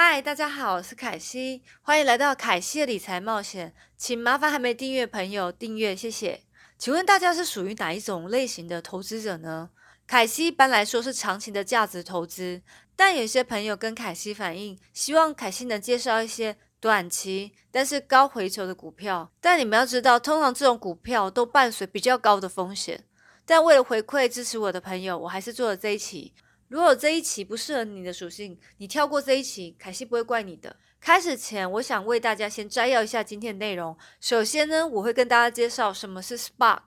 嗨，大家好，我是凯西，欢迎来到凯西的理财冒险。请麻烦还没订阅朋友订阅，谢谢。请问大家是属于哪一种类型的投资者呢？凯西一般来说是长期的价值投资，但有些朋友跟凯西反映，希望凯西能介绍一些短期但是高回酬的股票。但你们要知道，通常这种股票都伴随比较高的风险。但为了回馈支持我的朋友，我还是做了这一期。如果这一期不适合你的属性，你跳过这一期，凯西不会怪你的。开始前，我想为大家先摘要一下今天的内容。首先呢，我会跟大家介绍什么是 Spark。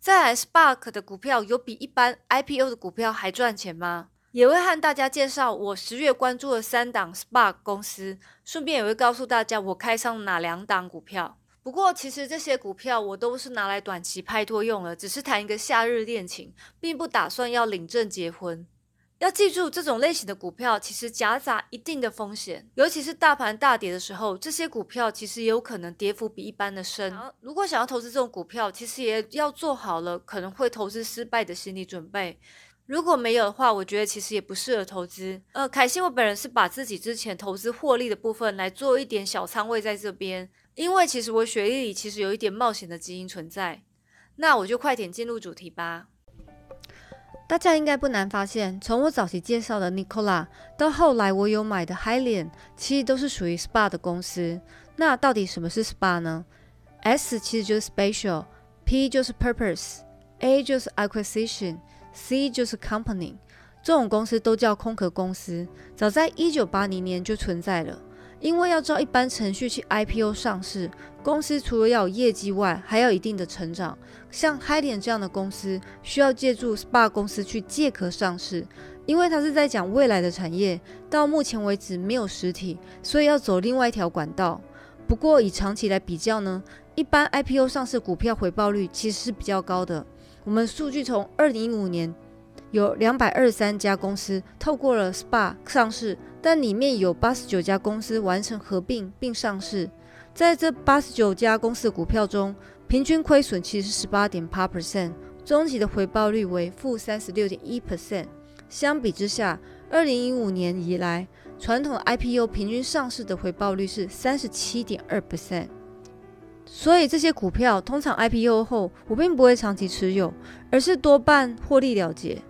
再来，Spark 的股票有比一般 IPO 的股票还赚钱吗？也会和大家介绍我十月关注的三档 Spark 公司，顺便也会告诉大家我开上哪两档股票。不过，其实这些股票我都是拿来短期拍拖用了，只是谈一个夏日恋情，并不打算要领证结婚。要记住，这种类型的股票其实夹杂一定的风险，尤其是大盘大跌的时候，这些股票其实也有可能跌幅比一般的深。如果想要投资这种股票，其实也要做好了可能会投资失败的心理准备。如果没有的话，我觉得其实也不适合投资。呃，凯西我本人是把自己之前投资获利的部分来做一点小仓位在这边，因为其实我血液里其实有一点冒险的基因存在。那我就快点进入主题吧。大家应该不难发现，从我早期介绍的 Nicola 到后来我有买的 Hylian，其实都是属于 SPA 的公司。那到底什么是 SPA 呢？S 其实就是 Spatial，P 就是 Purpose，A 就是 Acquisition，C 就是 Company。这种公司都叫空壳公司，早在一九八零年就存在了。因为要照一般程序去 IPO 上市，公司除了要有业绩外，还要一定的成长。像 h y d e n 这样的公司，需要借助 SPA 公司去借壳上市，因为它是在讲未来的产业，到目前为止没有实体，所以要走另外一条管道。不过以长期来比较呢，一般 IPO 上市股票回报率其实是比较高的。我们数据从二零一五年。有两百二十三家公司透过了 SPA 上市，但里面有八十九家公司完成合并并上市。在这八十九家公司的股票中，平均亏损其实十八点八 percent，终极的回报率为负三十六点一 percent。相比之下，二零一五年以来，传统 IPO 平均上市的回报率是三十七点二 percent。所以这些股票通常 IPO 后，我并不会长期持有，而是多半获利了结。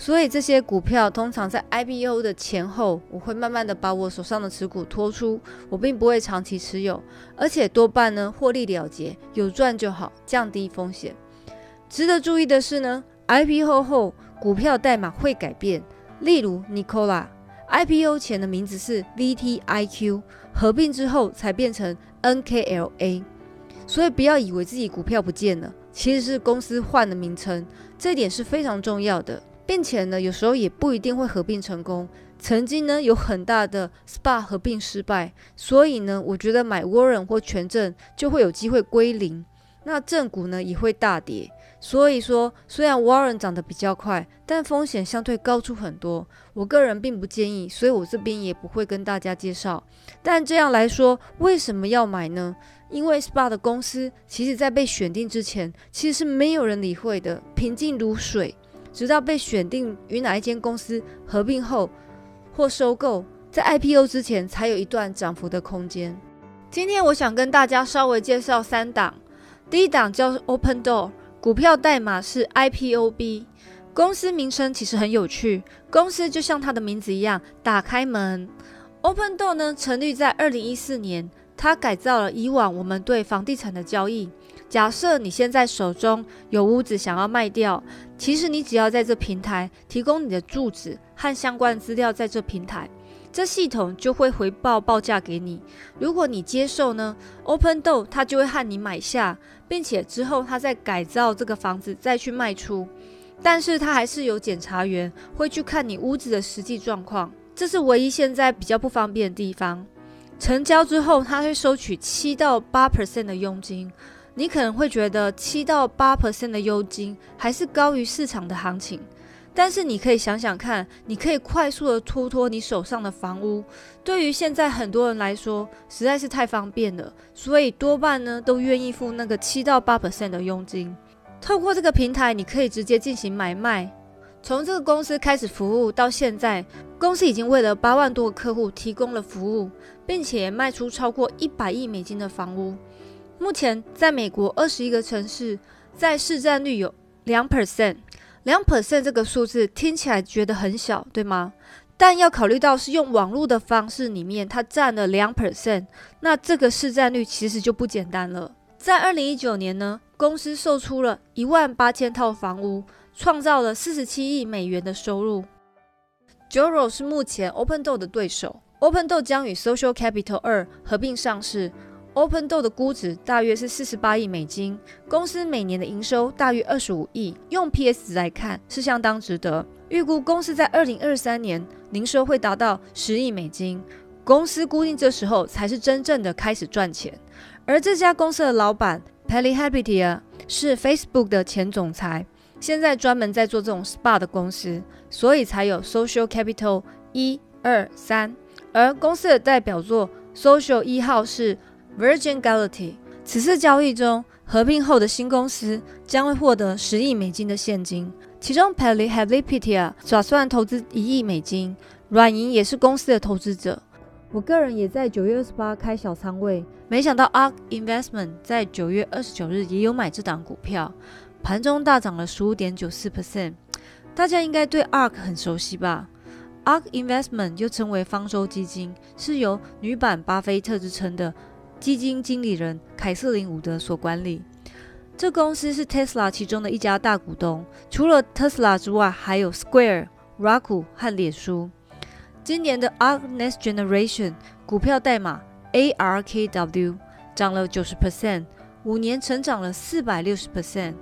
所以这些股票通常在 IPO 的前后，我会慢慢的把我手上的持股拖出，我并不会长期持有，而且多半呢获利了结，有赚就好，降低风险。值得注意的是呢，IPO 后股票代码会改变，例如 Nicola，IPO 前的名字是 VTIQ，合并之后才变成 NKLA，所以不要以为自己股票不见了，其实是公司换了名称，这点是非常重要的。并且呢，有时候也不一定会合并成功。曾经呢，有很大的 SPA 合并失败，所以呢，我觉得买 Warren 或权证就会有机会归零。那正股呢也会大跌。所以说，虽然 Warren 涨得比较快，但风险相对高出很多。我个人并不建议，所以我这边也不会跟大家介绍。但这样来说，为什么要买呢？因为 SPA 的公司其实在被选定之前，其实是没有人理会的，平静如水。直到被选定与哪一间公司合并后或收购，在 IPO 之前才有一段涨幅的空间。今天我想跟大家稍微介绍三档，第一档叫 Open Door，股票代码是 IPOB，公司名称其实很有趣，公司就像它的名字一样，打开门。Open Door 呢成立在二零一四年，它改造了以往我们对房地产的交易。假设你现在手中有屋子想要卖掉，其实你只要在这平台提供你的住址和相关资料，在这平台，这系统就会回报报价给你。如果你接受呢，Open Door 它就会和你买下，并且之后它再改造这个房子再去卖出。但是它还是有检查员会去看你屋子的实际状况，这是唯一现在比较不方便的地方。成交之后，他会收取七到八 percent 的佣金。你可能会觉得七到八 percent 的佣金还是高于市场的行情，但是你可以想想看，你可以快速的脱脱你手上的房屋，对于现在很多人来说实在是太方便了，所以多半呢都愿意付那个七到八 percent 的佣金。透过这个平台，你可以直接进行买卖。从这个公司开始服务到现在，公司已经为了八万多个客户提供了服务，并且卖出超过一百亿美金的房屋。目前，在美国二十一个城市，在市占率有两 percent。两 percent 这个数字听起来觉得很小，对吗？但要考虑到是用网络的方式里面，它占了两 percent，那这个市占率其实就不简单了。在二零一九年呢，公司售出了一万八千套房屋，创造了四十七亿美元的收入。Joro 是目前 Open Door 的对手，OpenDo 将与 Social Capital 二合并上市。OpenDo 的估值大约是四十八亿美金，公司每年的营收大约二十五亿，用 PS 来看是相当值得。预估公司在二零二三年营收会达到十亿美金，公司估计这时候才是真正的开始赚钱。而这家公司的老板 Pelly Habitia 是 Facebook 的前总裁，现在专门在做这种 SPA 的公司，所以才有 Social Capital 一二三。而公司的代表作 Social 一号是。Virgin Galactic 此次交易中，合并后的新公司将会获得十亿美金的现金，其中 Pelly Habitia 打算投资一亿美金，软银也是公司的投资者。我个人也在九月二十八开小仓位，没想到 Ark Investment 在九月二十九日也有买这档股票，盘中大涨了十五点九四 percent。大家应该对 Ark 很熟悉吧？Ark Investment 又称为方舟基金，是由女版巴菲特之称的。基金经理人凯瑟琳·伍德所管理。这公司是 Tesla 其中的一家大股东。除了 Tesla 之外，还有 Square、Roku 和脸书。今年的 Ark Next Generation 股票代码 ARKW 涨了九十 percent，五年成长了四百六十 percent。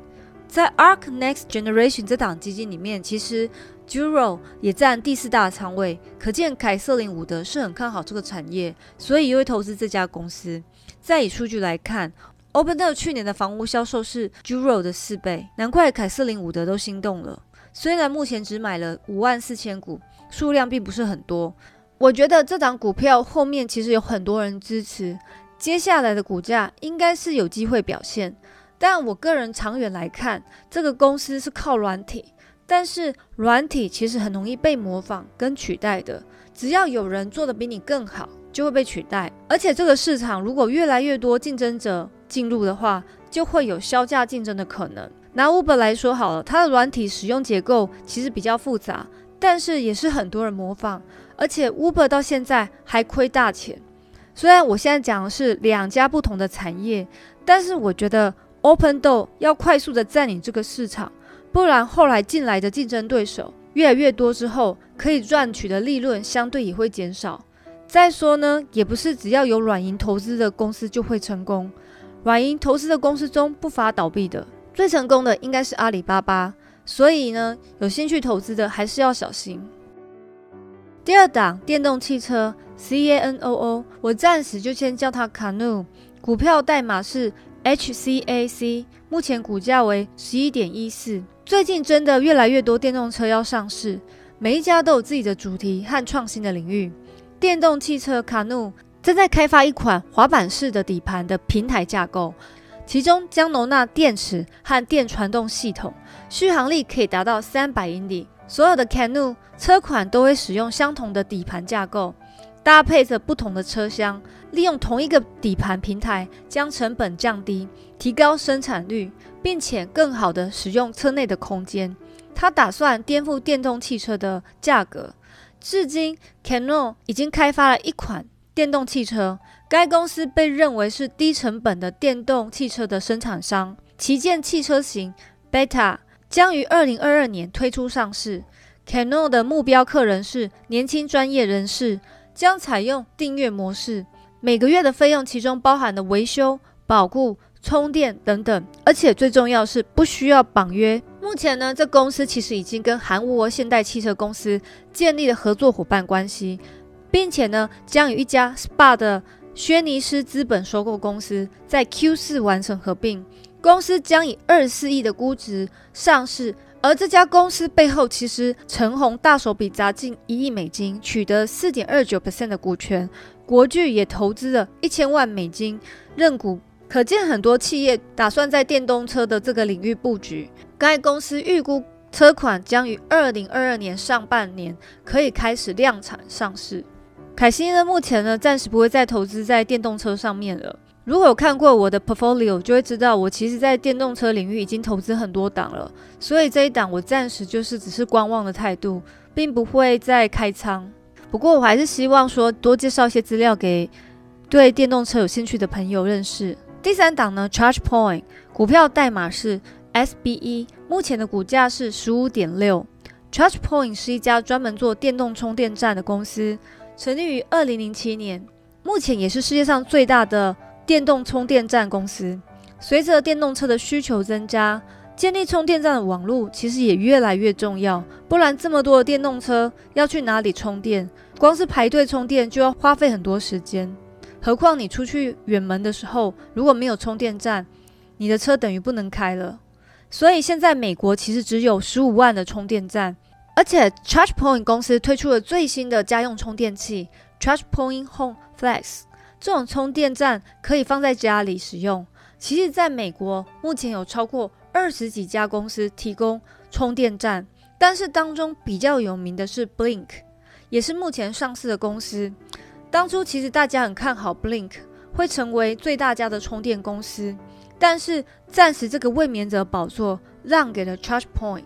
在 Ark Next Generation 这档基金里面，其实 Juro 也占第四大仓位，可见凯瑟琳·伍德是很看好这个产业，所以也会投资这家公司。再以数据来看，OpenDo 去年的房屋销售是 Juro 的四倍，难怪凯瑟琳·伍德都心动了。虽然目前只买了五万四千股，数量并不是很多，我觉得这档股票后面其实有很多人支持，接下来的股价应该是有机会表现。但我个人长远来看，这个公司是靠软体。但是软体其实很容易被模仿跟取代的，只要有人做的比你更好，就会被取代。而且这个市场如果越来越多竞争者进入的话，就会有销价竞争的可能。拿 Uber 来说好了，它的软体使用结构其实比较复杂，但是也是很多人模仿，而且 Uber 到现在还亏大钱。虽然我现在讲的是两家不同的产业，但是我觉得 OpenDo 要快速的占领这个市场。不然，后来进来的竞争对手越来越多之后，可以赚取的利润相对也会减少。再说呢，也不是只要有软银投资的公司就会成功，软银投资的公司中不乏倒闭的。最成功的应该是阿里巴巴，所以呢，有兴趣投资的还是要小心。第二档电动汽车 C A N O O，我暂时就先叫它 Canoe，股票代码是 H C A C，目前股价为十一点一四。最近真的越来越多电动车要上市，每一家都有自己的主题和创新的领域。电动汽车卡努正在开发一款滑板式的底盘的平台架构，其中将容纳电池和电传动系统，续航力可以达到三百英里。所有的 Canoe 车款都会使用相同的底盘架构，搭配着不同的车厢，利用同一个底盘平台，将成本降低，提高生产率。并且更好的使用车内的空间，他打算颠覆电动汽车的价格。至今，Cano 已经开发了一款电动汽车，该公司被认为是低成本的电动汽车的生产商。旗舰汽车型 Beta 将于二零二二年推出上市。Cano 的目标客人是年轻专业人士，将采用订阅模式，每个月的费用其中包含了维修、保固。充电等等，而且最重要是不需要绑约。目前呢，这公司其实已经跟韩国现代汽车公司建立了合作伙伴关系，并且呢，将与一家 SPA 的轩尼诗资本收购公司在 Q 四完成合并，公司将以二十四亿的估值上市。而这家公司背后，其实陈红大手笔砸进一亿美金，取得四点二九 percent 的股权，国巨也投资了一千万美金认股。可见很多企业打算在电动车的这个领域布局。该公司预估车款将于二零二二年上半年可以开始量产上市。凯西呢，目前呢暂时不会再投资在电动车上面了。如果有看过我的 portfolio，就会知道我其实在电动车领域已经投资很多档了，所以这一档我暂时就是只是观望的态度，并不会再开仓。不过我还是希望说多介绍一些资料给对电动车有兴趣的朋友认识。第三档呢，ChargePoint 股票代码是 SBE，目前的股价是十五点六。ChargePoint 是一家专门做电动充电站的公司，成立于二零零七年，目前也是世界上最大的。电动充电站公司，随着电动车的需求增加，建立充电站的网络其实也越来越重要。不然这么多的电动车要去哪里充电？光是排队充电就要花费很多时间。何况你出去远门的时候，如果没有充电站，你的车等于不能开了。所以现在美国其实只有十五万的充电站，而且 ChargePoint 公司推出了最新的家用充电器 ChargePoint Home Flex。这种充电站可以放在家里使用。其实，在美国目前有超过二十几家公司提供充电站，但是当中比较有名的是 Blink，也是目前上市的公司。当初其实大家很看好 Blink 会成为最大家的充电公司，但是暂时这个卫冕者宝座让给了 ChargePoint。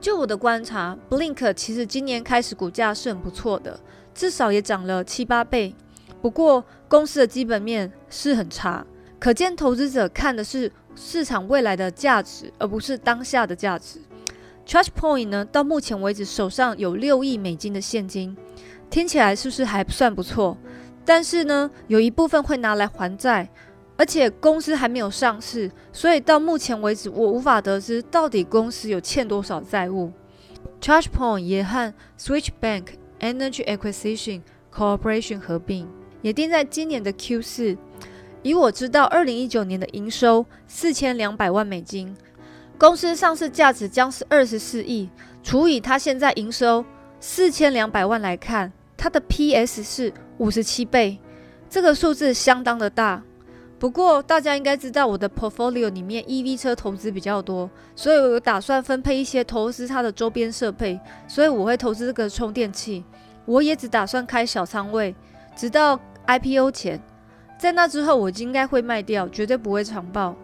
就我的观察，Blink 其实今年开始股价是很不错的，至少也涨了七八倍。不过，公司的基本面是很差，可见投资者看的是市场未来的价值，而不是当下的价值。ChargePoint 呢，到目前为止手上有六亿美金的现金，听起来是不是还算不错？但是呢，有一部分会拿来还债，而且公司还没有上市，所以到目前为止，我无法得知到底公司有欠多少债务。ChargePoint 也和 Switch Bank Energy Acquisition Corporation 合并。也定在今年的 Q 四。以我知道，二零一九年的营收四千两百万美金，公司上市价值将是二十四亿。除以它现在营收四千两百万来看，它的 PS 是五十七倍，这个数字相当的大。不过大家应该知道，我的 portfolio 里面 EV 车投资比较多，所以我有打算分配一些投资它的周边设备，所以我会投资这个充电器。我也只打算开小仓位。直到 IPO 前，在那之后我就应该会卖掉，绝对不会长报。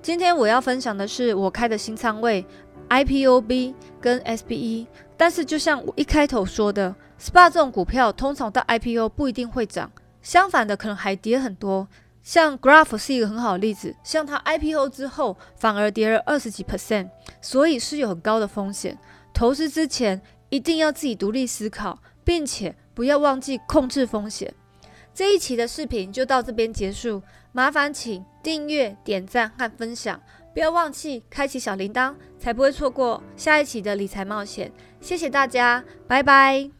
今天我要分享的是我开的新仓位 IPOB 跟 SBE，但是就像我一开头说的，SPA 这种股票通常到 IPO 不一定会涨，相反的可能还跌很多。像 Graph 是一个很好的例子，像它 IPO 之后反而跌了二十几 percent，所以是有很高的风险。投资之前一定要自己独立思考，并且。不要忘记控制风险。这一期的视频就到这边结束，麻烦请订阅、点赞和分享，不要忘记开启小铃铛，才不会错过下一期的理财冒险。谢谢大家，拜拜。